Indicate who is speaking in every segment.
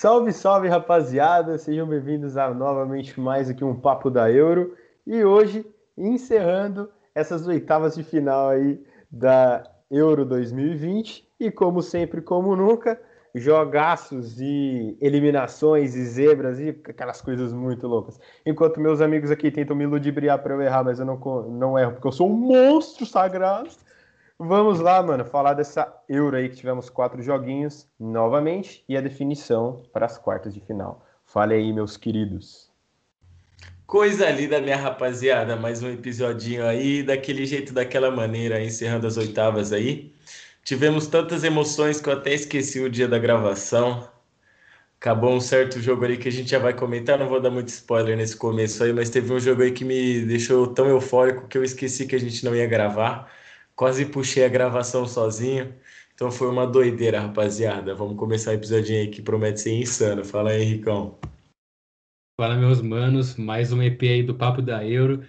Speaker 1: Salve, salve, rapaziada! Sejam bem-vindos a novamente mais aqui um Papo da Euro. E hoje, encerrando essas oitavas de final aí da Euro 2020. E como sempre, como nunca, jogaços e eliminações e zebras e aquelas coisas muito loucas. Enquanto meus amigos aqui tentam me ludibriar para eu errar, mas eu não, não erro porque eu sou um monstro sagrado. Vamos lá, mano, falar dessa Euro aí que tivemos quatro joguinhos novamente e a definição para as quartas de final. Fale aí, meus queridos.
Speaker 2: Coisa linda, minha rapaziada. Mais um episodinho aí, daquele jeito, daquela maneira, encerrando as oitavas aí. Tivemos tantas emoções que eu até esqueci o dia da gravação. Acabou um certo jogo ali que a gente já vai comentar. Não vou dar muito spoiler nesse começo aí, mas teve um jogo aí que me deixou tão eufórico que eu esqueci que a gente não ia gravar quase puxei a gravação sozinho. Então foi uma doideira, rapaziada. Vamos começar o episódio aí que promete ser insano. Fala aí, Ricão.
Speaker 3: Fala, meus manos. Mais um EP aí do Papo da Euro.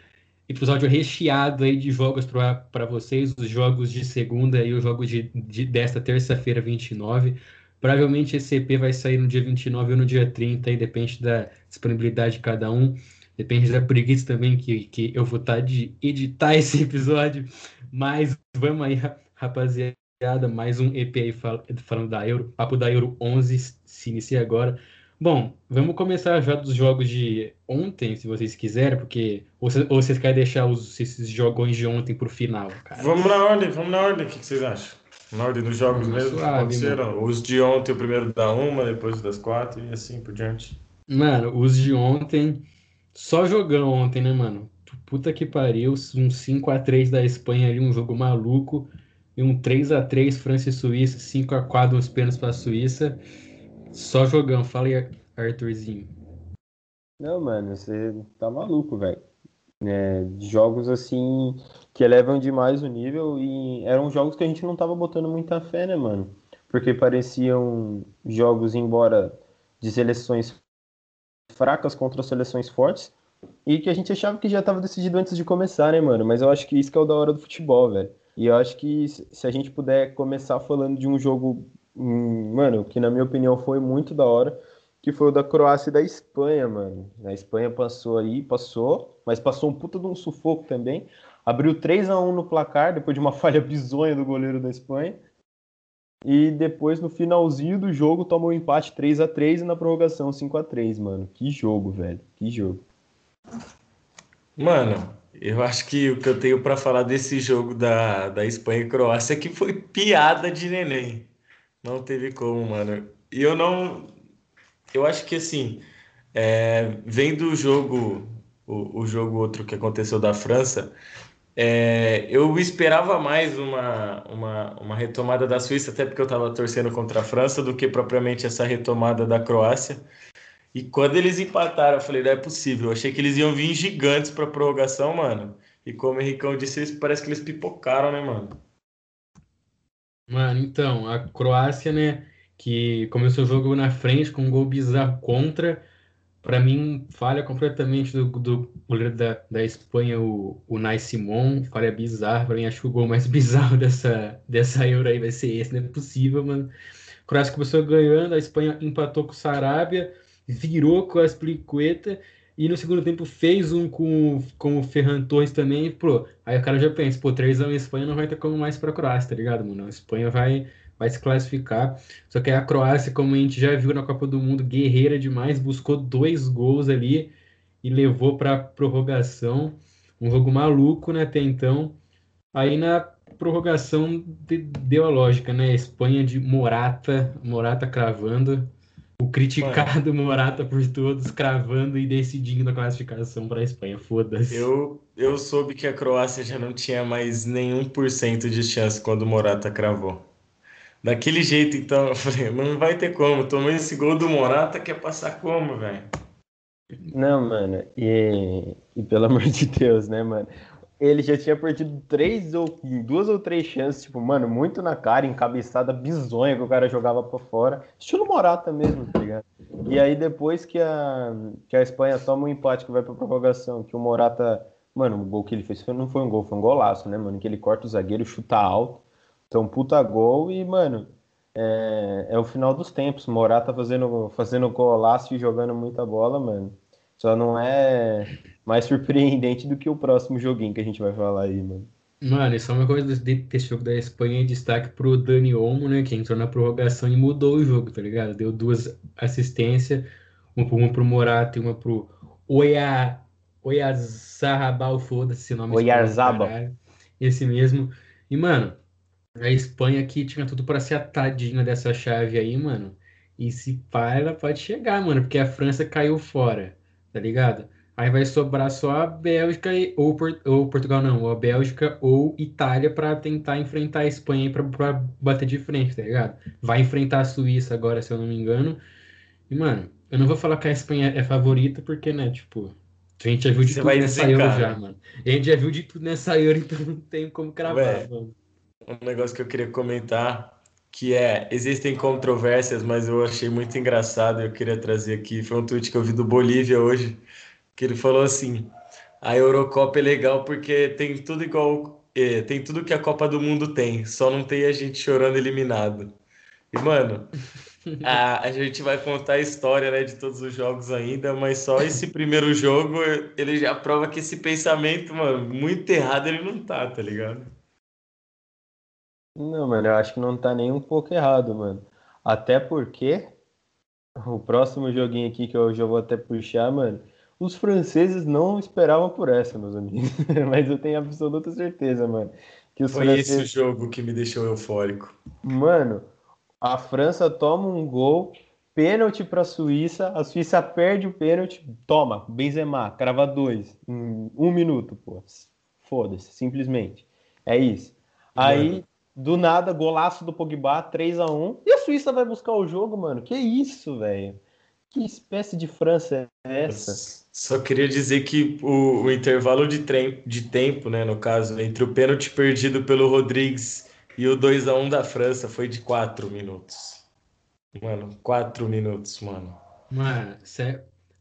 Speaker 3: Episódio recheado aí de jogos para vocês, os jogos de segunda e os jogos de, de, desta terça-feira, 29. Provavelmente esse EP vai sair no dia 29 ou no dia 30, aí depende da disponibilidade de cada um. Depende da preguiça também que, que eu vou estar tá de editar esse episódio. Mas vamos aí, rapaziada, mais um EP aí falando da Euro. Papo da Euro 11 se inicia agora. Bom, vamos começar já dos jogos de ontem, se vocês quiserem, porque ou, ou vocês querem deixar os, esses jogões de ontem pro final,
Speaker 2: cara? Vamos na ordem, vamos na ordem, o que, vocês acham? Na ordem dos jogos vamos mesmo suave, aconteceram? Mano. Os de ontem, o primeiro da uma, depois das quatro e assim por diante.
Speaker 3: Mano, os de ontem, só jogão ontem, né, mano? Puta que pariu, um 5 a 3 da Espanha ali, um jogo maluco, e um 3 a 3 França e Suíça, 5 a 4 os pênaltis para a Suíça. Só jogando, fala aí, Arthurzinho.
Speaker 1: Não, mano, você tá maluco, velho. É, jogos assim que elevam demais o nível e eram jogos que a gente não tava botando muita fé, né, mano? Porque pareciam jogos, embora de seleções fracas contra seleções fortes, e que a gente achava que já estava decidido antes de começar, né, mano? Mas eu acho que isso que é o da hora do futebol, velho. E eu acho que se a gente puder começar falando de um jogo, hum, mano, que na minha opinião foi muito da hora, que foi o da Croácia e da Espanha, mano. A Espanha passou aí, passou, mas passou um puta de um sufoco também. Abriu 3 a 1 no placar, depois de uma falha bizonha do goleiro da Espanha. E depois, no finalzinho do jogo, tomou um empate 3 a 3 e na prorrogação 5 a 3 mano. Que jogo, velho. Que jogo.
Speaker 2: Mano, eu acho que o que eu tenho para falar desse jogo da, da Espanha e Croácia é que foi piada de neném. Não teve como, mano. E eu não. Eu acho que assim, é, vendo o jogo, o, o jogo outro que aconteceu da França, é, eu esperava mais uma, uma, uma retomada da Suíça, até porque eu estava torcendo contra a França, do que propriamente essa retomada da Croácia. E quando eles empataram, eu falei, não é possível. Eu achei que eles iam vir gigantes pra prorrogação, mano. E como o Henricão disse, parece que eles pipocaram, né, mano?
Speaker 3: Mano, então, a Croácia, né, que começou o jogo na frente com um gol bizarro contra. Para mim, falha completamente do, do goleiro da, da Espanha, o, o Nai Simon. Falha bizarra. Para mim, acho que o gol mais bizarro dessa, dessa Euro aí vai ser esse. Não é possível, mano. A Croácia começou ganhando, a Espanha empatou com o Sarabia virou com as pliqueta e no segundo tempo fez um com, com o Ferran Torres também. Pô, aí o cara já pensa, pô, 3 anos Espanha não vai ter como mais pra Croácia, tá ligado, mano? A Espanha vai, vai se classificar. Só que a Croácia, como a gente já viu na Copa do Mundo, guerreira demais, buscou dois gols ali e levou pra prorrogação. Um jogo maluco, né, até então. Aí na prorrogação deu a lógica, né? Espanha de Morata, Morata cravando o criticado Mano, Morata por todos, cravando e decidindo a classificação para a Espanha. Foda-se.
Speaker 2: Eu, eu soube que a Croácia já não tinha mais nenhum por cento de chance quando o Morata cravou. Daquele jeito, então, eu falei, não vai ter como. Tomei esse gol do Morata, quer passar como, velho?
Speaker 1: Não, mano, e, e pelo amor de Deus, né, mano? Ele já tinha perdido três ou duas ou três chances, tipo, mano, muito na cara, encabeçada bizonha que o cara jogava pra fora. Estilo Morata mesmo, tá ligado? E aí depois que a, que a Espanha toma um empate que vai pra prorrogação, que o Morata, mano, o gol que ele fez não foi um gol, foi um golaço, né, mano? Que ele corta o zagueiro, chuta alto. Então, puta gol e, mano, é, é o final dos tempos. Morata fazendo, fazendo golaço e jogando muita bola, mano. Só não é mais surpreendente do que o próximo joguinho que a gente vai falar aí, mano.
Speaker 3: Mano, isso é uma coisa desse jogo da Espanha em destaque pro Dani Olmo, né? Que entrou na prorrogação e mudou o jogo, tá ligado? Deu duas assistências, uma pro, Morata e uma pro Oya, Oyazarrabal, foda-se esse nome.
Speaker 1: Oyarzabal.
Speaker 3: Esse mesmo. E, mano, a Espanha aqui tinha tudo para ser a tadinha dessa chave aí, mano. E se pá, ela pode chegar, mano, porque a França caiu fora, tá ligado? Aí vai sobrar só a Bélgica e- ou, ou Portugal, não, ou a Bélgica ou Itália para tentar enfrentar a Espanha para bater de frente, tá ligado? Vai enfrentar a Suíça agora, se eu não me engano. E, mano, eu não vou falar que a Espanha é favorita, porque, né, tipo, a gente já viu de
Speaker 2: Você
Speaker 3: tudo nessa
Speaker 2: dizer,
Speaker 3: Euro
Speaker 2: cara.
Speaker 3: já, mano. A gente já viu de tudo nessa Euro, então não tem como cravar,
Speaker 2: Ué.
Speaker 3: mano.
Speaker 2: Um negócio que eu queria comentar, que é, existem controvérsias, mas eu achei muito engraçado, eu queria trazer aqui, foi um tweet que eu vi do Bolívia hoje, que ele falou assim, a Eurocopa é legal porque tem tudo igual, é, tem tudo que a Copa do Mundo tem, só não tem a gente chorando eliminado. E, mano, a, a gente vai contar a história, né, de todos os jogos ainda, mas só esse primeiro jogo, ele já prova que esse pensamento, mano, muito errado ele não tá, tá ligado?
Speaker 1: Não, mano, eu acho que não tá nem um pouco errado, mano. Até porque o próximo joguinho aqui que eu já vou até puxar, mano, os franceses não esperavam por essa, meus amigos. Mas eu tenho absoluta certeza, mano, que os
Speaker 2: Foi esse o
Speaker 1: franceses,
Speaker 2: jogo que me deixou eufórico.
Speaker 1: mano, a França toma um gol, pênalti pra Suíça, a Suíça perde o pênalti, toma, Benzema, crava dois, em um minuto, pô. Foda-se, simplesmente. É isso. Aí,
Speaker 2: Mano.
Speaker 1: do nada, golaço do Pogba, 3 a 1 E a Suíça vai buscar o jogo, mano. Que isso, velho? Que espécie de França é essa?
Speaker 2: Só queria dizer que o, o intervalo de, trem, de tempo, né, no caso, entre o pênalti perdido pelo Rodrigues e o 2 a 1 da França foi de 4 minutos. Mano, 4 minutos, mano.
Speaker 3: Mano,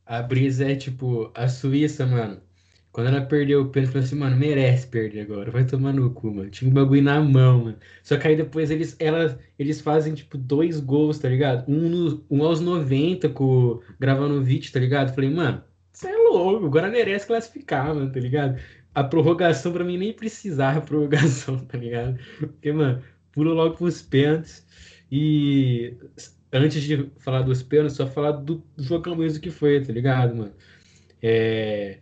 Speaker 3: a brisa é tipo, a Suíça, mano. Quando ela perdeu o pênalti, falou assim, mano, merece perder agora, vai tomar no cu, mano. Tinha um bagulho na mão, mano. Só que aí depois eles, ela, eles fazem, tipo, dois gols, tá ligado? Um, no- um aos 90 com o Gravanovic, tá ligado? Falei, mano, você é louco, agora merece classificar, mano, tá ligado? A prorrogação pra mim nem precisava prorrogação, tá ligado? Porque, mano, pula logo pros pênaltis. E antes de falar dos pênaltis, só falar do jogão mesmo que foi, tá ligado, mano? É,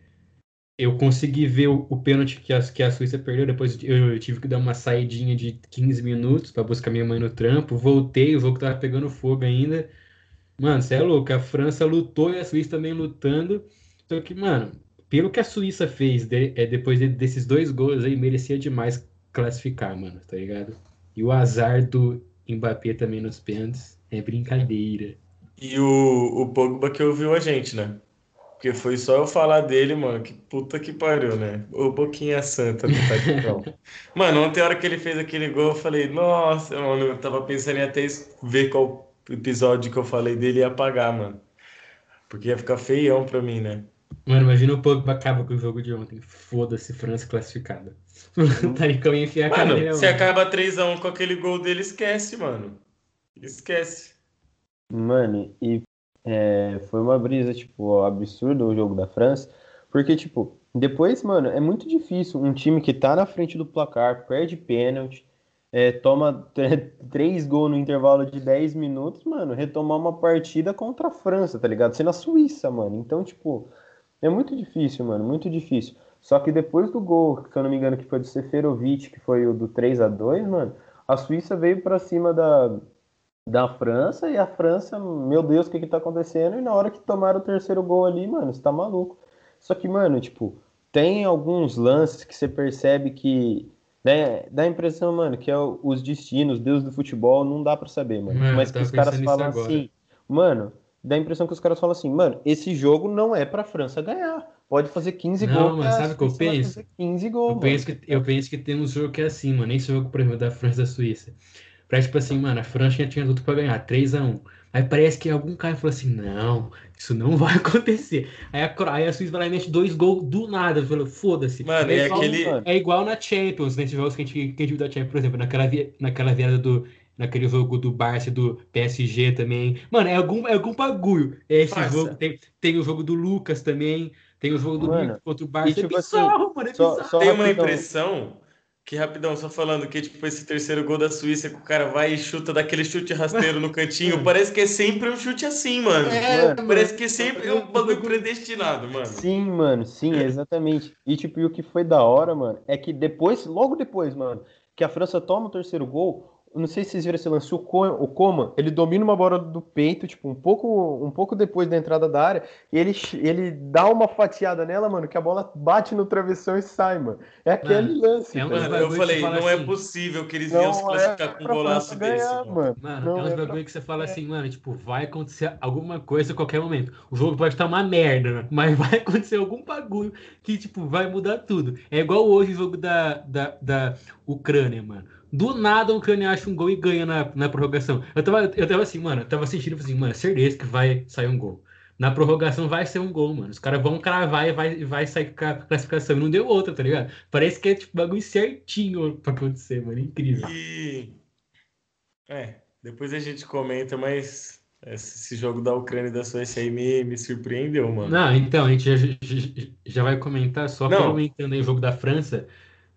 Speaker 3: eu consegui ver o, o pênalti que a, que a Suíça perdeu, depois eu, eu tive que dar uma saidinha de 15 minutos pra buscar minha mãe no trampo, voltei, o jogo tava pegando fogo ainda. Mano, você é louco, a França lutou e a Suíça também lutando. Só que, mano, pelo que a Suíça fez de- é, depois de- desses dois gols aí, merecia demais classificar, mano, tá ligado? E o azar do Mbappé também nos pênaltis é brincadeira.
Speaker 2: E o, o Pogba que ouviu a gente, né? Porque foi só eu falar dele, mano, que puta que pariu, né? Ô boquinha santa do Tadicão. Mano, ontem a hora que ele fez aquele gol, eu falei, nossa, mano, eu tava pensando em até ver qual episódio que eu falei dele e apagar, mano. Porque ia ficar feião pra mim, né?
Speaker 3: Mano, imagina o Pogba acaba com o jogo de ontem. Foda-se, França classificada. O Taricão ia enfiar a nele
Speaker 2: se acaba 3x1 com aquele gol dele, esquece, mano. Esquece.
Speaker 1: Mano, e é, foi uma brisa, tipo, absurda o jogo da França, porque, tipo, depois, mano, é muito difícil um time que tá na frente do placar, perde pênalti, é, toma tr- três gols no intervalo de 10 minutos, mano, retomar uma partida contra a França, tá ligado? Sendo a Suíça, mano. Então, tipo, é muito difícil, mano, muito difícil. Só que depois do gol, se eu não me engano, que foi do Seferovic, que foi o do 3 a 2 mano, a Suíça veio pra cima da, da França e a França, meu Deus, o que que tá acontecendo? E na hora que tomaram o terceiro gol ali, mano, você tá maluco. Só que, mano, tipo, tem alguns lances que você percebe que né, dá a impressão, mano, que é o- os destinos, Deus do futebol, não dá pra saber, mano.
Speaker 3: Mano,
Speaker 1: Mas que os caras falam
Speaker 3: agora.
Speaker 1: assim, mano, dá a impressão que os caras falam assim, mano, esse jogo não é pra França ganhar. Pode fazer 15
Speaker 3: Não,
Speaker 1: gols.
Speaker 3: mas
Speaker 1: que a
Speaker 3: sabe o que eu penso?
Speaker 1: fazer 15 gols,
Speaker 3: Eu penso que, eu penso que tem um jogo que é assim, mano. Esse jogo, por exemplo, da França e da Suíça. Parece tipo assim, mano, a França tinha tudo pra ganhar, 3x1. Aí parece que algum cara falou assim: não, isso não vai acontecer. Aí a, aí a Suíça vai lá e mete dois gols do nada. Falou, foda-se.
Speaker 2: Mano,
Speaker 3: é,
Speaker 2: é
Speaker 3: igual,
Speaker 2: aquele-
Speaker 1: mano.
Speaker 3: é igual na Champions, nesses jogos que a gente, que a gente viu da Champions, por exemplo, naquela, naquela virada do naquele jogo do Barça e do PSG também. Mano, é algum, é algum bagulho. É esse jogo. Tem, tem o jogo do Lucas também. Tem o jogo do
Speaker 1: Mano,
Speaker 3: Lucas contra o Barça.
Speaker 1: e tipo
Speaker 3: é
Speaker 1: assim,
Speaker 3: bizarro, mano. É
Speaker 1: só-
Speaker 3: bizarro.
Speaker 1: só-
Speaker 2: Tem uma impressão que, rapidão, só falando que, tipo, esse terceiro gol da Suíça, que o cara vai e chuta daquele chute rasteiro no cantinho, parece que é sempre um chute assim, mano.
Speaker 3: É,
Speaker 1: Mano,
Speaker 2: Parece que sempre é um bagulho predestinado, mano.
Speaker 1: Sim, mano, sim, exatamente. E tipo, e o que foi da hora, mano, é que depois, logo depois, mano, que a França toma o terceiro gol, não sei se vocês viram esse lance, o Co- o Coman, ele domina uma bola do peito, tipo, um pouco, um pouco depois da entrada da área, e ele, ele dá uma fatiada nela, mano, que a bola bate no travessão e sai, mano. É aquele
Speaker 3: Mano,
Speaker 1: lance,
Speaker 3: é um
Speaker 1: tá
Speaker 2: Mano,
Speaker 1: ligado?
Speaker 2: eu
Speaker 3: que
Speaker 2: falei, não é
Speaker 3: assim,
Speaker 2: possível que eles iam se
Speaker 1: Não é
Speaker 2: classificar com um golaço
Speaker 1: França
Speaker 2: desse,
Speaker 1: ganhar,
Speaker 2: mano.
Speaker 1: mano.
Speaker 3: Mano,
Speaker 1: Não
Speaker 3: é uns
Speaker 1: é pra
Speaker 3: bagulho que você fala assim, mano, tipo, vai acontecer alguma coisa a qualquer momento. O jogo pode estar uma merda, né? mas vai acontecer algum bagulho que, tipo, vai mudar tudo. É igual hoje o jogo da, da, da Ucrânia, mano. Do nada a Ucrânia acha um gol e ganha na, na prorrogação. Eu tava, eu tava assim, mano, eu tava sentindo assim, mano, certeza que vai sair um gol. Na prorrogação vai ser um gol, mano. Os caras vão cravar e vai, vai sair com a classificação. E não deu outra, tá ligado? Parece que é tipo bagulho certinho pra acontecer, mano. Incrível.
Speaker 2: E. É, depois a gente comenta, mas esse jogo da Ucrânia e da Suécia aí me, me surpreendeu, mano.
Speaker 3: Não, então, a gente já, já- vai comentar, só
Speaker 2: Não.
Speaker 3: comentando aí o jogo da França,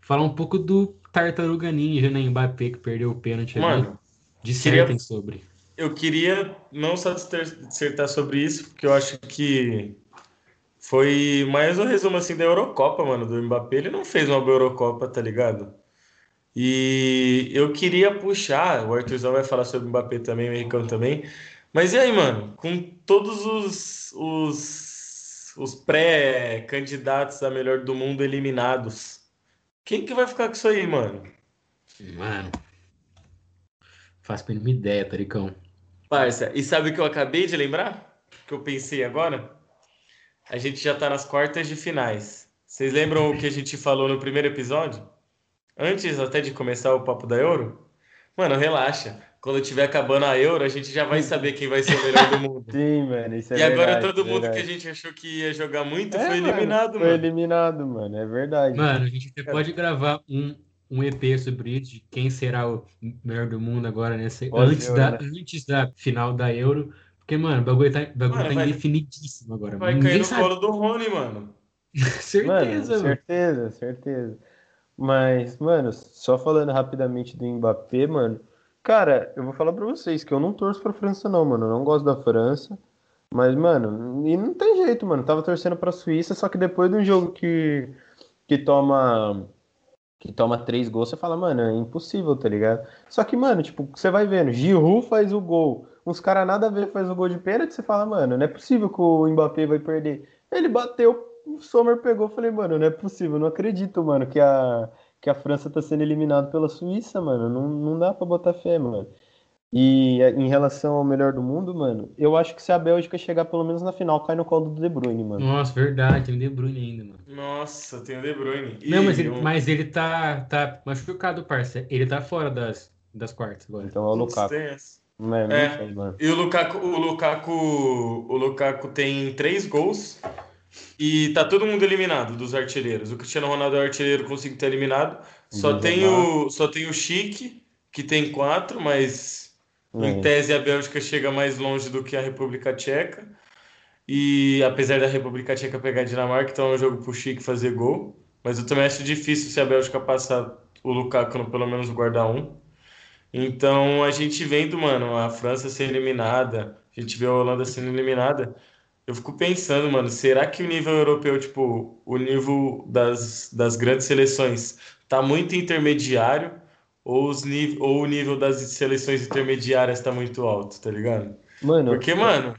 Speaker 3: falar um pouco do Tartaruga Ninja, né? Mbappé, que perdeu o pênalti ali.
Speaker 2: Mano,
Speaker 3: Dissertem sobre.
Speaker 2: eu queria não só disser- dissertar sobre isso, porque eu acho que foi mais um resumo assim da Eurocopa, mano, do Mbappé. Ele não fez uma boa Eurocopa, tá ligado? E eu queria puxar, o Arthurzão vai falar sobre o Mbappé também, o Henricão também. Mas e aí, mano, com todos os, os, os pré-candidatos a melhor do mundo eliminados, quem que vai ficar com isso aí, mano?
Speaker 3: Mano, faço a mínima ideia, Taricão.
Speaker 2: Parça, e sabe o que eu acabei de lembrar? Que eu pensei agora? A gente já tá nas quartas de finais. Vocês lembram o que a gente falou no primeiro episódio? Antes até de começar o papo da Euro? Mano, relaxa. Quando tiver acabando a Euro, a gente já vai saber quem vai ser o melhor do mundo.
Speaker 1: Sim, mano, isso é
Speaker 2: e agora
Speaker 1: verdade,
Speaker 2: todo mundo que a gente achou que ia jogar muito
Speaker 1: É,
Speaker 2: foi
Speaker 1: mano,
Speaker 2: eliminado,
Speaker 1: Foi
Speaker 2: mano.
Speaker 1: eliminado, mano, é verdade.
Speaker 3: Mano, a gente até pode gravar um, um EP sobre isso, de quem será o melhor do mundo agora, nessa,
Speaker 1: Pode
Speaker 3: antes,
Speaker 1: ser,
Speaker 3: da,
Speaker 1: né?
Speaker 3: antes da final da Euro. Porque, mano, o bagulho tá, bagulho
Speaker 2: Mano,
Speaker 3: tá
Speaker 2: vai-
Speaker 3: indefinidíssimo agora.
Speaker 2: Vai
Speaker 3: Ninguém
Speaker 2: cair no
Speaker 3: sabe.
Speaker 2: colo do Rony, mano.
Speaker 3: Certeza,
Speaker 1: Mano,
Speaker 3: mano.
Speaker 1: certeza, certeza. Mas, mano, só falando rapidamente do Mbappé, mano, cara, eu vou falar pra vocês que eu não torço pra França, não, mano. Eu não gosto da França. Mas, mano, e não tem jeito, mano. Tava torcendo pra Suíça, só que depois de um jogo que, que toma. Que toma três gols, você fala, mano, é impossível, tá ligado? Só que, mano, tipo, você vai vendo, Giroud faz o gol, uns caras nada a ver faz o gol de pênalti, você fala, mano, não é possível que o Mbappé vai perder. Ele bateu, o Sommer pegou, eu falei, mano, não é possível, não acredito, mano, que a, que a França tá sendo eliminada pela Suíça, mano, não, não dá pra botar fé, mano. E em relação ao melhor do mundo, mano, eu acho que se a Bélgica chegar pelo menos na final, cai no colo do De Bruyne, mano.
Speaker 3: Nossa, verdade, tem o De Bruyne ainda, mano.
Speaker 2: Nossa, tem o De Bruyne.
Speaker 3: Não, mas ele,
Speaker 2: um-
Speaker 3: mas ele tá, tá machucado, parça. Ele tá fora das, das quartas agora.
Speaker 1: Então é o Lukaku. é,
Speaker 2: É.
Speaker 1: sei.
Speaker 2: E o Lukaku, o Lukaku, o Lukaku tem três gols e tá todo mundo eliminado dos artilheiros. O Cristiano Ronaldo é o artilheiro, conseguiu ter eliminado. Só tem o, só tem o Chique, que tem quatro, mas em
Speaker 1: É.
Speaker 2: tese a Bélgica chega mais longe do que a República Tcheca. E apesar da República Tcheca pegar a Dinamarca, então é um jogo pro Chique fazer gol. Mas eu também acho difícil se a Bélgica passar o Lukaku no pelo menos guardar um. Então a gente vendo, mano, a França ser eliminada, a gente vê a Holanda sendo eliminada. Eu fico pensando, mano, será que o nível europeu, tipo, o nível das, das grandes seleções tá muito intermediário ou, os nível, ou o nível das seleções intermediárias tá muito alto, tá ligado?
Speaker 1: Mano,
Speaker 2: Porque, mano,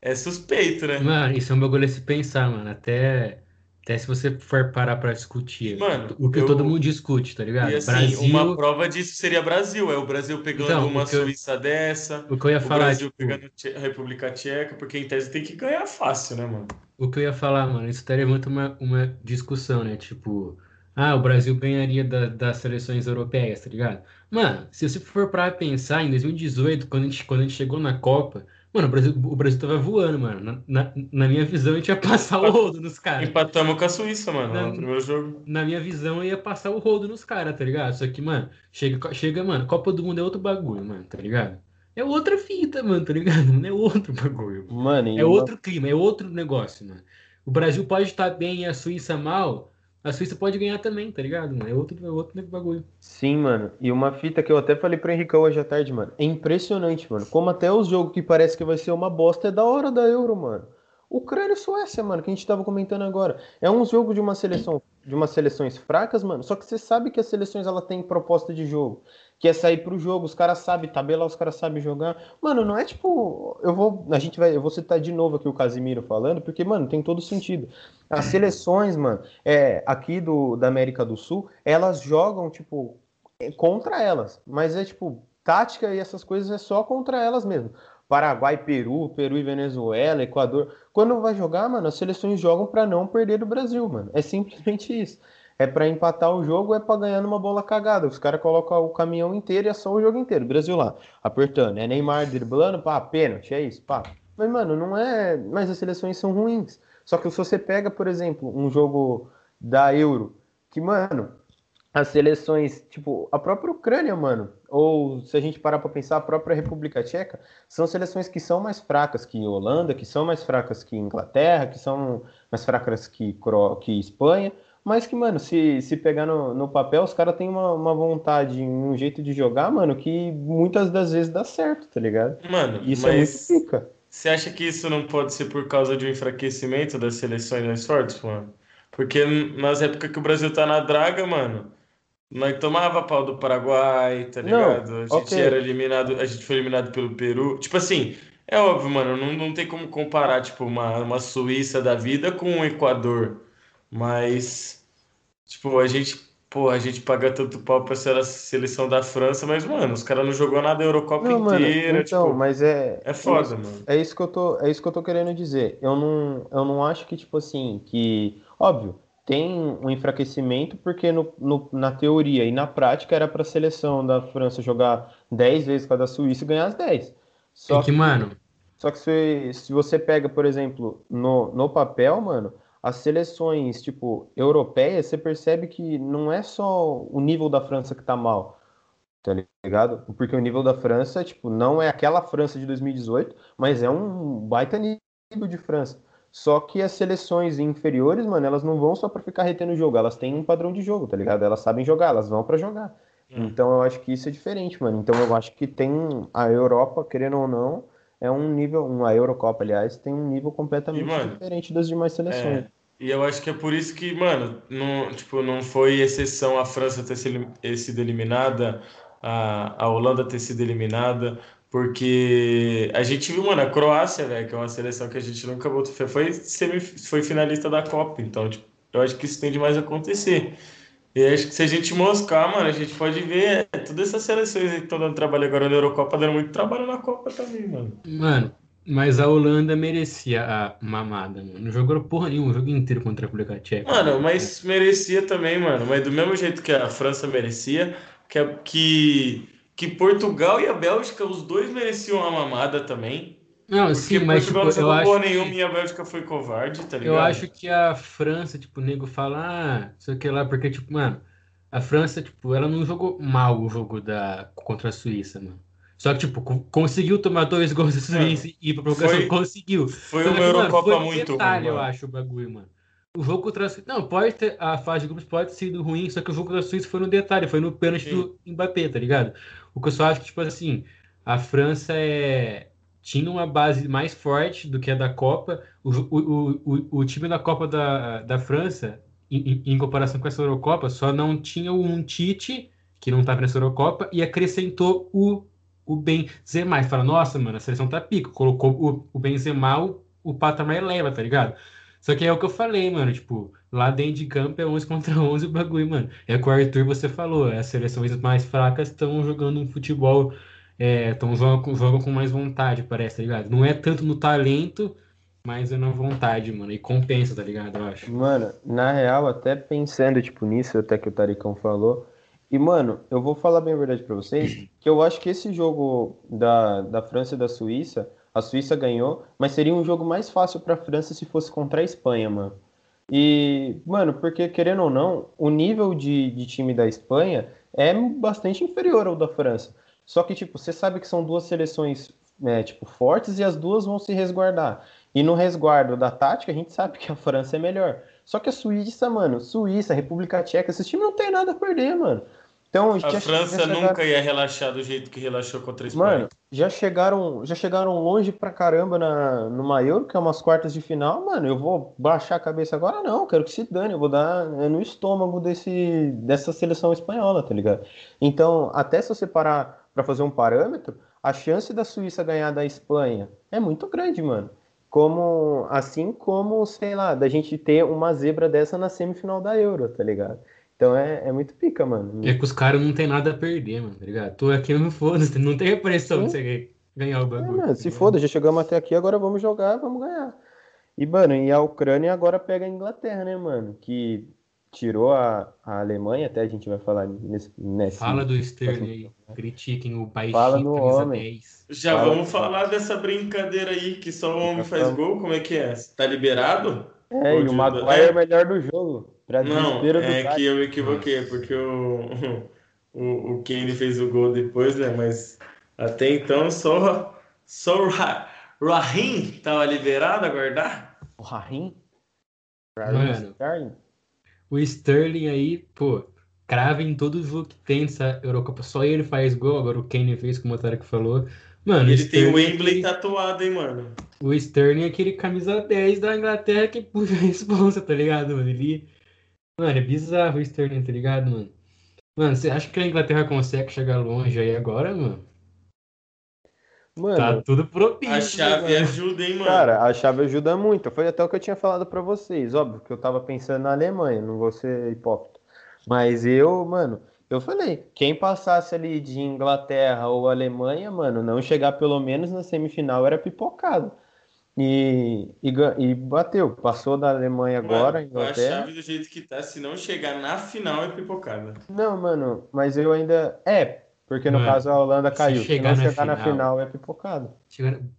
Speaker 2: é suspeito, né?
Speaker 3: Mano, isso é um bagulho a se pensar, mano. Até, até se você for parar pra discutir.
Speaker 2: Mano,
Speaker 3: o que
Speaker 2: eu-
Speaker 3: todo mundo discute, tá ligado?
Speaker 2: E assim,
Speaker 3: Brasil,
Speaker 2: uma prova disso seria Brasil, é o Brasil pegando
Speaker 3: Então,
Speaker 2: uma
Speaker 3: o eu-
Speaker 2: Suíça dessa,
Speaker 3: o que eu ia
Speaker 2: o
Speaker 3: falar,
Speaker 2: Brasil
Speaker 3: tipo,
Speaker 2: pegando a República Tcheca, porque em tese tem que ganhar fácil, né, mano?
Speaker 3: o que eu ia falar, mano, isso daria muito uma, uma discussão, né? Tipo, ah, o Brasil ganharia da- das seleções europeias, tá ligado? Mano, se você for pra pensar, em 2018, quando a gente, quando a gente chegou na Copa, Mano, o Brasil, o Brasil tava voando, mano. Na, na, na minha visão, a gente ia passar o rodo nos caras.
Speaker 2: Empatamos com a Suíça, mano,
Speaker 3: Na-
Speaker 2: no primeiro jogo.
Speaker 3: Na minha visão, eu ia passar o rodo nos caras, tá ligado? Só que, mano, chega, chega, mano, Copa do Mundo é outro bagulho, mano, tá ligado? É outra fita, mano, tá ligado? Não é outro bagulho.
Speaker 1: Mano,
Speaker 3: É
Speaker 1: uma-
Speaker 3: outro clima, é outro negócio, mano. O Brasil pode estar bem e a Suíça mal, a Suíça pode ganhar também, tá ligado? É outro, é outro bagulho.
Speaker 1: Sim, mano. E uma fita que eu até falei pro Henricão hoje à tarde, mano. É impressionante, mano. Como até os jogos que parece que vai ser uma bosta é da hora da Euro, mano. Ucrânia e Suécia, mano, que a gente tava comentando agora. É um jogo de uma seleção, de umas seleções fracas, mano. Só que você sabe que as seleções ela tem proposta de jogo, que é sair pro jogo, os caras sabem tabelar, os caras sabem jogar. Mano, não é tipo, eu vou, a gente vai, eu vou citar de novo aqui o Casimiro falando, porque mano, tem todo sentido. As seleções, mano, é, aqui do, da América do Sul, elas jogam, tipo, é contra elas. Mas é tipo, tática e essas coisas é só contra elas mesmo. Paraguai, Peru, Peru e Venezuela, Equador. Quando vai jogar, mano, as seleções jogam pra não perder do Brasil, mano. É simplesmente isso. É pra empatar o jogo, é pra ganhar numa bola cagada. Os caras colocam o caminhão inteiro e é só o jogo inteiro. Brasil lá, apertando. É Neymar driblando, pá, pênalti, é isso, pá. Mas, mano, não é. Mas as seleções são ruins. Só que se você pega, por exemplo, um jogo da Euro, que, mano, as seleções, tipo, a própria Ucrânia, mano, ou se a gente parar pra pensar, a própria República Tcheca, são seleções que são mais fracas que Holanda, que são mais fracas que Inglaterra, que são mais fracas que, Cro- que Espanha, mas que, mano, se, se pegar no, no papel, os caras têm uma, uma vontade, um jeito de jogar, mano, que muitas das vezes dá certo, tá ligado?
Speaker 2: Mano,
Speaker 1: Isso é muito
Speaker 2: mas
Speaker 1: pica.
Speaker 2: você acha que isso não pode ser por causa de um enfraquecimento das seleções mais fortes, mano? Porque nas épocas que o Brasil tá na draga, mano, nós tomava pau do Paraguai, tá
Speaker 1: Não,
Speaker 2: ligado? A gente
Speaker 1: ok.
Speaker 2: era eliminado, a gente foi eliminado pelo Peru. Tipo assim, é óbvio, mano, não, não tem como comparar, tipo, uma, uma Suíça da vida com um Equador. Mas, tipo, a gente, pô, a gente paga tanto pau pra ser a seleção da França, mas, mano, os caras não jogou nada a Eurocopa
Speaker 1: Não, mano,
Speaker 2: inteira,
Speaker 1: então,
Speaker 2: tipo,
Speaker 1: mas é.
Speaker 2: é foda, mano.
Speaker 1: É isso que eu tô, é isso que eu tô querendo dizer. Eu não, eu não acho que, tipo assim, que. Óbvio, tem um enfraquecimento, porque no, no- na teoria e na prática era pra seleção da França jogar 10 vezes com a da Suíça e ganhar as 10. Só
Speaker 3: É que, mano,
Speaker 1: só que se, se você pega, por exemplo, no, no papel, mano, as seleções, tipo, europeias, você percebe que não é só o nível da França que tá mal, tá ligado? Porque o nível da França, tipo, não é aquela França de 2018, mas é um baita nível de França. Só que as seleções inferiores, mano, elas não vão só pra ficar retendo o jogo, elas têm um padrão de jogo, tá ligado? Elas sabem jogar, elas vão pra jogar.
Speaker 2: Hum.
Speaker 1: Então eu acho que isso é diferente, mano. Então eu acho que tem a Europa, querendo ou não, é um nível, uma Eurocopa, aliás, tem um nível completamente
Speaker 2: E, mano,
Speaker 1: diferente das demais seleções.
Speaker 2: É, e eu acho que é por isso que, mano, não, tipo, não foi exceção a França ter sido, eliminada, a, a Holanda ter sido eliminada, porque a gente viu, mano, a Croácia, velho, que é uma seleção que a gente nunca botou fé, foi, foi finalista da Copa, então, tipo, eu acho que isso tem demais a acontecer. E acho que se a gente moscar, mano, a gente pode ver é, todas essas seleções que estão dando trabalho agora na Eurocopa, dando muito trabalho na Copa também, mano.
Speaker 3: mano, mas a Holanda merecia a mamada, mano. Não jogou porra nenhuma, o jogo inteiro contra a República Tcheca.
Speaker 2: Mano, mas merecia também, mano. Mas do mesmo jeito que a França merecia, que, que, que Portugal e a Bélgica, os dois mereciam a mamada também.
Speaker 3: Não,
Speaker 2: Porque
Speaker 3: sim, mas tipo,
Speaker 2: não
Speaker 3: eu acho
Speaker 2: boa
Speaker 3: que-
Speaker 2: nenhuma e a Bélgica foi covarde, tá ligado?
Speaker 3: Eu acho que a França, tipo, o nego fala, ah, sei que lá, porque, tipo, mano, a França, tipo, ela não jogou mal o jogo da, contra a Suíça, mano. Só que, tipo, co- conseguiu tomar dois gols da Suíça e ir pra prorrogação,
Speaker 2: foi-
Speaker 3: conseguiu.
Speaker 2: Foi
Speaker 3: Só
Speaker 2: uma
Speaker 3: que, mano,
Speaker 2: Eurocopa
Speaker 3: foi
Speaker 2: muito
Speaker 3: detalhe,
Speaker 2: ruim,
Speaker 3: eu
Speaker 2: mano.
Speaker 3: acho, o bagulho, mano. O jogo contra a Suíça. Não, pode ter. A fase de grupos pode ter sido ruim, só que o jogo da Suíça foi no detalhe, foi no pênalti
Speaker 2: Sim.
Speaker 3: do Mbappé, tá ligado? O que eu só acho que, tipo assim, a França é. Tinha uma base mais forte do que a da Copa. O, o, o, o, time da Copa da, da França, em, em- comparação com essa Eurocopa, só não tinha um Tite, que não tava nessa Eurocopa, e acrescentou o, o Benzema. E fala, nossa, mano, a seleção tá pico. Colocou o, o Benzema, o, o patamar eleva, tá ligado? Só que é o que eu falei, mano, tipo, lá dentro de campo é 11 contra 11 o bagulho, mano. É o o Arthur você falou, as seleções mais fracas estão jogando um futebol, jogando, com- jogam com mais vontade, parece, tá ligado? Não é tanto no talento, mas é na vontade, mano, e compensa, tá ligado, eu acho.
Speaker 1: Mano, na real, até pensando, tipo, nisso, até que o Taricão falou. E, mano, eu vou falar bem a verdade pra vocês, que eu acho que esse jogo da, da França e da Suíça, A Suíça ganhou, mas seria um jogo mais fácil para a França se fosse contra a Espanha, mano. E, mano, porque querendo ou não, o nível de, de time da Espanha é bastante inferior ao da França. Só que, tipo, você sabe que são duas seleções, né, tipo, fortes e as duas vão se resguardar. E no resguardo da tática, a gente sabe que a França é melhor. Só que a Suíça, mano, Suíça, República Tcheca, esses times não tem nada a perder, mano.
Speaker 2: Então, a França nunca ia relaxar do jeito que relaxou contra a Espanha.
Speaker 1: Mano, já chegaram, já chegaram longe pra caramba na, numa Euro, que é umas quartas de final. Mano, eu vou baixar a cabeça agora? Não, quero que se dane. Eu vou dar é, no estômago desse, dessa seleção espanhola, tá ligado? Então, até se você parar pra fazer um parâmetro, a chance da Suíça ganhar da Espanha é muito grande, mano. Como, assim como, sei lá, da gente ter uma zebra dessa na semifinal da Euro, tá ligado? Então é, é muito pica, mano.
Speaker 3: É que os caras não tem nada a perder, mano, tá ligado? Tô aqui, não me foda, não tem pressão de você ganhar o bagulho.
Speaker 1: É, mano, se foda, já chegamos até aqui, agora vamos jogar, vamos ganhar. E, mano, e a Ucrânia agora pega a Inglaterra, né, mano? Que tirou a, a Alemanha, até a gente vai falar nesse. nesse
Speaker 3: Fala do Sterling aí, critiquem o baixinho,
Speaker 1: Fala no homem.
Speaker 3: 10.
Speaker 2: Já
Speaker 1: Fala
Speaker 2: vamos falar dessa brincadeira aí, que só o homem faz gol, como é que é? Tá liberado?
Speaker 1: É, e o Maguire é o melhor do jogo. Pra
Speaker 2: Não, é
Speaker 1: cara.
Speaker 2: que eu me equivoquei, porque o, o, o Kane fez o gol depois, né? Mas até então só, só o Ra- Raheem tava liberado a guardar.
Speaker 1: O Rahim?
Speaker 3: Mano.
Speaker 1: Sterling?
Speaker 3: O Sterling aí, pô, crava em todo jogo que tem nessa Eurocopa. Só ele faz gol, agora o Kane fez, como o Tarek falou. Mano,
Speaker 2: Ele tem o
Speaker 3: Sterling é
Speaker 2: Wembley tatuado, hein, mano?
Speaker 3: O Sterling é aquele camisa 10 da Inglaterra que puxa a responsa, tá ligado, mano? Ele. Mano, é bizarro o Sterling, tá ligado, mano? Mano, você acha que a Inglaterra consegue chegar longe aí agora, mano?
Speaker 1: Mano,
Speaker 3: Tá tudo propício.
Speaker 2: A chave
Speaker 3: né,
Speaker 2: ajuda, hein, mano?
Speaker 1: Cara, a chave ajuda muito. Foi até o que eu tinha falado pra vocês. Óbvio que eu tava pensando na Alemanha, não vou ser hipócrita. Mas eu, mano, eu falei, quem passasse ali de Inglaterra ou Alemanha, mano, não chegar pelo menos na semifinal era pipocado. E, e, e bateu. Passou da Alemanha agora, a
Speaker 2: Mano, a
Speaker 1: Inglaterra.
Speaker 2: chave do jeito que tá, se não chegar na final, é pipocada.
Speaker 1: Não, mano, mas eu ainda. É, porque no
Speaker 3: Mano,
Speaker 1: caso a Holanda
Speaker 3: se
Speaker 1: caiu. Se
Speaker 3: chegar
Speaker 1: não
Speaker 3: na
Speaker 1: chegar na
Speaker 3: final-
Speaker 1: final é pipocado.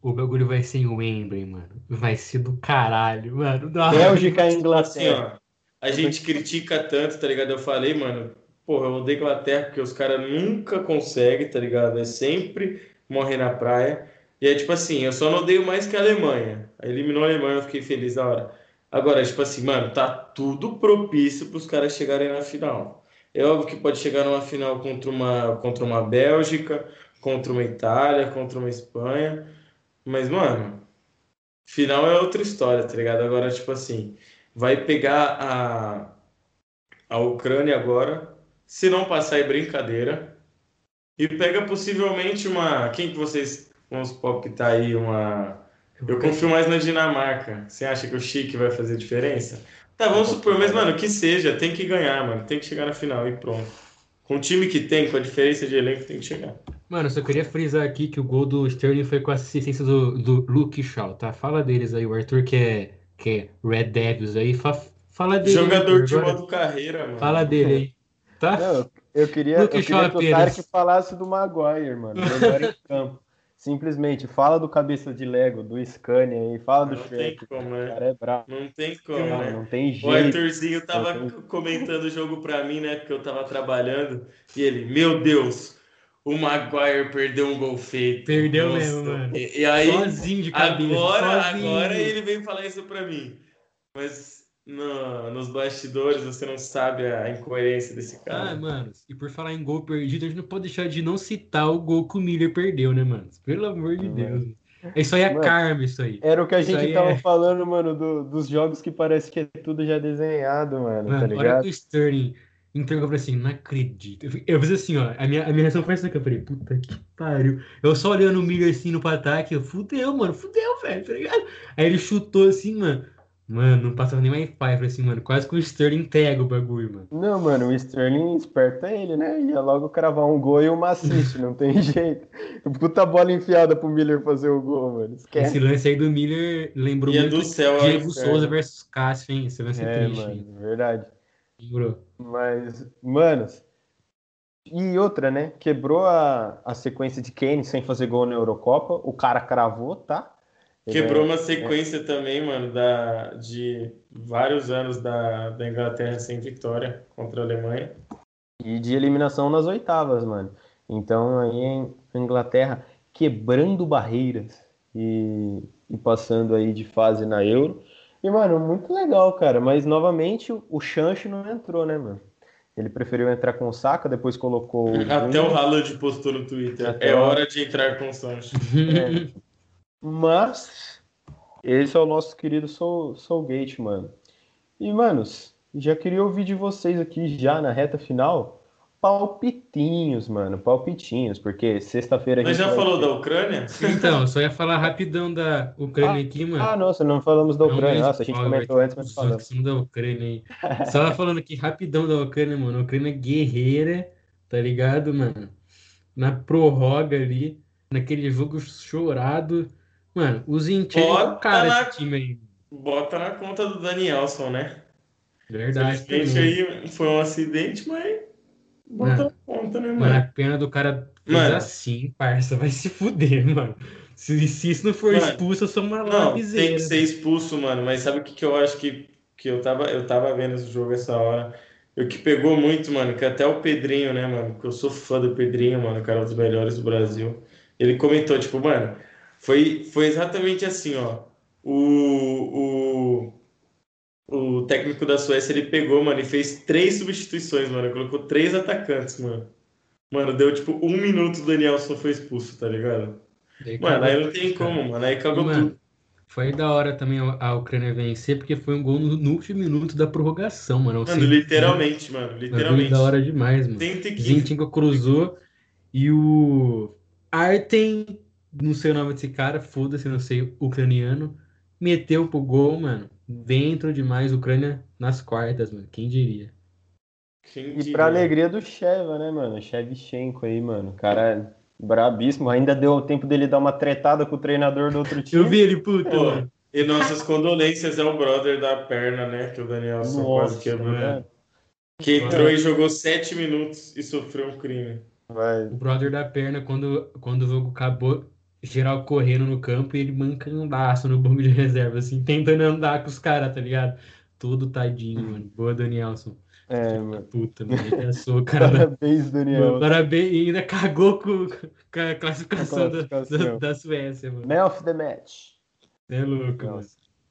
Speaker 3: O bagulho vai ser em Wembley, mano. Vai ser do caralho, mano. Nossa.
Speaker 1: Bélgica e
Speaker 2: Assim,
Speaker 1: Inglaterra.
Speaker 2: ó, a gente critica tanto, tá ligado? Eu falei, mano, porra, eu odeio Inglaterra porque os caras nunca conseguem, tá ligado? É sempre morrer na praia. E é tipo assim, eu só não odeio mais que a Alemanha. Aí Eliminou a Alemanha, eu fiquei feliz da hora. Agora, tipo assim, mano, tá tudo propício pros caras chegarem na final. É óbvio que pode chegar numa final contra uma, contra uma Bélgica, contra uma Itália, contra uma Espanha. Mas, mano, final é outra história, tá ligado? Agora, tipo assim, vai pegar a, a Ucrânia agora. Se não passar é brincadeira. E pega possivelmente uma. Quem que vocês. Vamos supor que tá aí uma. Eu confio mais na Dinamarca. Você acha que o Chique vai fazer diferença? Tá, vamos supor, mas, mano, que seja, tem que ganhar, mano. Tem que chegar na final e pronto. Com o time que tem, com a diferença de elenco, tem que chegar.
Speaker 3: Mano, eu só queria frisar aqui que o gol do Sterling foi com a assistência do, do Luke Shaw, tá? Fala deles aí, o Arthur que é, que é Red Devils aí, fa- fala dele.
Speaker 2: Jogador
Speaker 3: Arthur,
Speaker 2: de modo carreira, mano.
Speaker 3: Fala dele aí, tá?
Speaker 1: Não, eu queria, eu queria
Speaker 3: Shaw
Speaker 1: que o. Tarek falasse do Maguire, mano. Melhor em campo. Simplesmente, fala do cabeça de Lego, do Scania aí, fala do
Speaker 2: Não tem
Speaker 1: Shrek.
Speaker 2: como,
Speaker 1: O
Speaker 2: né?
Speaker 1: cara é brabo,
Speaker 2: Não tem como,
Speaker 1: não,
Speaker 2: né?
Speaker 1: não tem
Speaker 2: O
Speaker 1: jeito.
Speaker 2: Arthurzinho tava
Speaker 1: tem-
Speaker 2: comentando o jogo pra mim, né? Porque eu tava trabalhando. E ele, meu Deus, o Maguire perdeu um gol feito.
Speaker 3: Perdeu
Speaker 2: Nossa.
Speaker 3: mesmo, mano.
Speaker 2: E, e aí,
Speaker 3: sozinho de cabeça,
Speaker 2: agora,
Speaker 3: sozinho.
Speaker 2: agora ele veio falar isso pra mim. Mas no- nos bastidores você não sabe a incoerência desse
Speaker 3: Ah,
Speaker 2: cara.
Speaker 3: mano, e por falar em gol perdido, a gente não pode deixar de não citar o gol que o Miller perdeu, né, mano? Pelo amor de
Speaker 1: Mano.
Speaker 3: Deus. Isso aí é
Speaker 1: Mano.
Speaker 3: karma, isso aí.
Speaker 1: Era o que a
Speaker 3: Isso
Speaker 1: gente tava
Speaker 3: é-
Speaker 1: falando, mano, do- dos jogos que parece que é tudo já desenhado, mano, tá
Speaker 3: Mano, a hora
Speaker 1: ligado?
Speaker 3: que o Sterling entregou, eu falei assim, não acredito. Eu, eu fiz assim, ó, a minha, a minha reação foi essa que eu falei, puta que pariu. Eu só olhando o Miller assim no ataque, eu, fudeu, mano, fudeu, velho, tá ligado? Aí ele chutou assim, mano, mano, não passava nem Wi-Fi, falei assim, mano, quase que o Sterling entrega o bagulho, mano.
Speaker 1: Não, mano, o Sterling esperto é ele, né? Ia logo cravar um gol e uma assist, não tem jeito. Puta bola enfiada pro Miller fazer o gol, mano.
Speaker 3: Esse
Speaker 1: Esquece.
Speaker 3: lance aí do Miller lembrou
Speaker 2: E é
Speaker 3: muito
Speaker 2: do céu,
Speaker 3: Diego
Speaker 2: inferno.
Speaker 3: Souza versus Cássio, hein? Esse lance é
Speaker 1: É,
Speaker 3: triste, hein?
Speaker 1: mano, verdade.
Speaker 3: Lembrou.
Speaker 1: Mas, manos, E outra, né? Quebrou a, a sequência de Kane sem fazer gol na Eurocopa. O cara cravou, tá?
Speaker 2: Quebrou é, uma sequência é... também, mano, da, de vários anos da, da Inglaterra sem vitória contra a Alemanha.
Speaker 1: E de eliminação nas oitavas, mano. Então aí a Inglaterra quebrando barreiras e, e passando aí de fase na Euro. E, mano, muito legal, cara. Mas novamente o Chancho não entrou, né, mano? Ele preferiu entrar com o Saka, depois colocou.
Speaker 2: Até o Haaland postou no Twitter. Até é hora de entrar com o Sancho.
Speaker 1: É. Mas esse é o nosso querido Soul, Soulgate, mano. E, manos, já queria ouvir de vocês aqui já na reta final palpitinhos, mano, palpitinhos, porque sexta-feira a
Speaker 2: gente. Mas já falou ter... da Ucrânia?
Speaker 3: Então, só ia falar rapidão da Ucrânia
Speaker 1: ah,
Speaker 3: aqui, mano.
Speaker 1: Ah, nossa, não falamos da Ucrânia. Nossa, a gente comentou antes, mas falamos.
Speaker 3: da Ucrânia aí. Só falando aqui rapidão da Ucrânia, mano. A Ucrânia guerreira, tá ligado, mano? Na prorroga ali, naquele jogo chorado. Mano, os Zinchenko é o cara na... desse time aí.
Speaker 2: Bota na conta do Danielson, né?
Speaker 3: Verdade.
Speaker 2: Aí foi um acidente, mas Bota
Speaker 3: mano, conta, né, mano? Mano, a pena do cara mano. assim, parça, vai se fuder, mano. Se, se isso não for mano, expulso, eu sou uma
Speaker 2: Não, tem que ser expulso, mano. Mas sabe o que, que eu acho que, que eu, tava, eu tava vendo esse jogo essa hora? O que pegou muito, mano, que até o Pedrinho, né, mano? Que eu sou fã do Pedrinho, mano, cara, um dos melhores do Brasil. Ele comentou, tipo, mano, foi, foi exatamente assim, ó. O, o, o técnico da Suécia, ele pegou, mano, e fez três substituições, mano. Colocou três atacantes, mano. Mano, deu tipo um minuto o Danielson foi expulso, tá ligado? mano, aí não tem como, mano. Aí acabou mano, tudo.
Speaker 3: Foi da hora também a Ucrânia vencer, porque foi um gol no, no último minuto da prorrogação, mano.
Speaker 2: Mano, literalmente, mano. Literalmente.
Speaker 3: Foi da hora demais, mano. Zinchenko cruzou e o Artem, não sei o nome desse cara, foda-se, não sei, ucraniano, meteu pro gol, mano dentro demais Ucrânia nas quartas, mano. Quem diria?
Speaker 1: Quem diria? E pra alegria do Sheva, né, mano? Shevchenko aí, mano. O cara é brabíssimo. Ainda deu tempo dele dar uma tretada com o treinador do outro time.
Speaker 3: Eu vi ele, puta, mano.
Speaker 2: E nossas condolências ao brother da perna, né? Que o Danielson Nossa, quase quebrou. Né? Que entrou e jogou sete minutos e sofreu um crime.
Speaker 3: Vai. O brother da perna, quando, quando o jogo acabou, geral correndo no campo e ele mancandaço no banco de reserva, assim, tentando andar com os caras, tá ligado? Todo tadinho, mano. Boa, Danielson.
Speaker 1: É, mano.
Speaker 3: Puta, mano. Ele o cara.
Speaker 1: Parabéns, Daniel.
Speaker 3: Parabéns. E ainda cagou com, com a classificação, a classificação. Da, da, da, Suécia, mano.
Speaker 1: Man of the match.
Speaker 3: É louco, mano.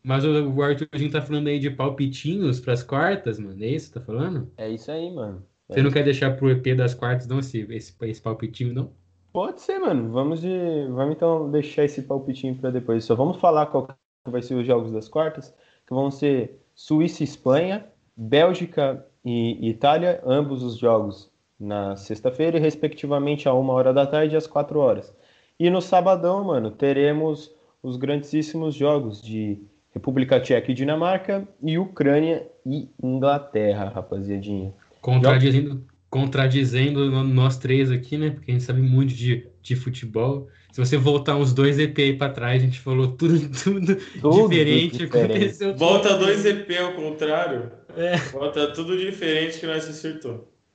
Speaker 3: Mas o, o Arthurzinho tá falando aí de palpitinhos pras quartas, mano. É isso que tá falando?
Speaker 1: É isso aí, mano.
Speaker 3: É Você não quer deixar pro EP das quartas, não, esse, esse, esse palpitinho, não?
Speaker 1: Pode ser, mano. Vamos de, vamos então deixar esse palpitinho para depois. Só vamos falar qual vai ser os jogos das quartas, que vão ser Suíça e Espanha, Bélgica e Itália, ambos os jogos na sexta-feira, respectivamente a uma hora da tarde e às quatro horas. E no sabadão, mano, teremos os grandíssimos jogos de República Tcheca e Dinamarca e Ucrânia e Inglaterra, rapaziadinha.
Speaker 3: Contradizendo, contradizendo nós três aqui, né? Porque a gente sabe muito de, de futebol. Se você voltar uns dois EP aí pra trás, a gente falou tudo, tudo, tudo diferente, diferente. Aconteceu
Speaker 2: Volta dois EP ao contrário. É. Volta tudo diferente que nós acertou.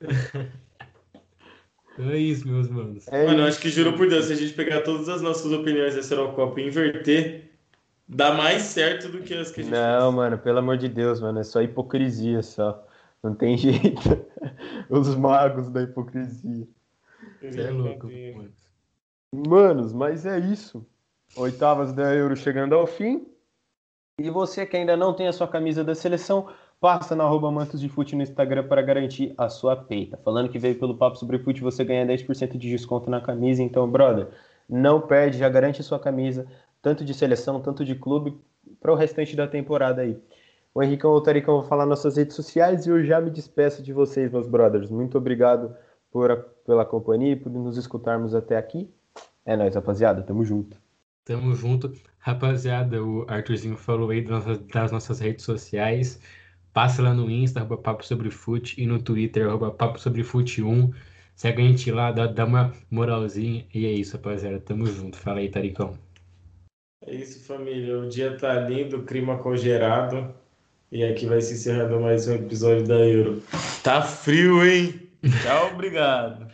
Speaker 3: é isso, meus manos.
Speaker 2: É Mano, eu acho que juro por Deus, se a gente pegar todas as nossas opiniões dessa Eurocopa e inverter, dá mais certo do que as que a gente
Speaker 1: Não, fez. mano, pelo amor de Deus, mano, é só hipocrisia só. Não tem jeito. Os magos da hipocrisia.
Speaker 3: Você é louco, mano.
Speaker 1: Manos, mas é isso. Oitavas da Euro chegando ao fim. E você que ainda não tem a sua camisa da seleção, passa na arroba Mantos de Fute no Instagram para garantir a sua peita. Falando que veio pelo Papo Sobre Fute, você ganha 10% de desconto na camisa. Então, brother, não perde, já garante a sua camisa, tanto de seleção, tanto de clube, para o restante da temporada aí. O Henricão ou o Taricão vão falar nossas redes sociais e eu já me despeço de vocês, meus brothers. Muito obrigado por, pela companhia e por nos escutarmos até aqui. É nóis, rapaziada. Tamo junto.
Speaker 3: Tamo junto. Rapaziada, o Arthurzinho falou aí das nossas redes sociais. Passa lá no Insta, arroba Papo Sobre Fute, e no Twitter, arroba Papo Sobre Fute 1. Segue a gente lá, dá, dá uma moralzinha. E é isso, rapaziada. Tamo junto. Fala aí, Taricão.
Speaker 2: É isso, família. O dia tá lindo, clima congelado. E aqui vai se encerrando mais um episódio da Euro. Tá frio, hein? Tchau, obrigado.